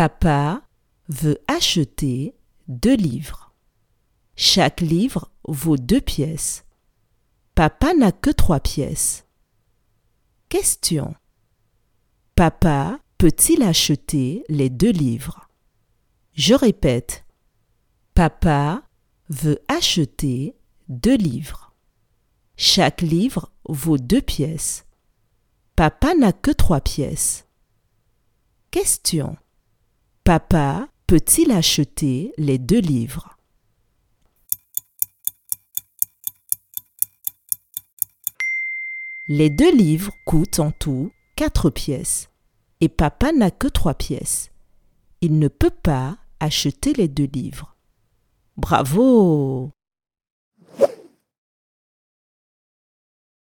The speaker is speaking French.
Papa veut acheter deux livres. Chaque livre vaut deux pièces. Papa n'a que trois pièces. Question. Papa peut-il acheter les deux livres? Je répète. Papa veut acheter deux livres. Chaque livre vaut deux pièces. Papa n'a que trois pièces. Question. Papa peut-il acheter les deux livres? Les deux livres coûtent en tout quatre pièces et papa n'a que trois pièces. Il ne peut pas acheter les deux livres. Bravo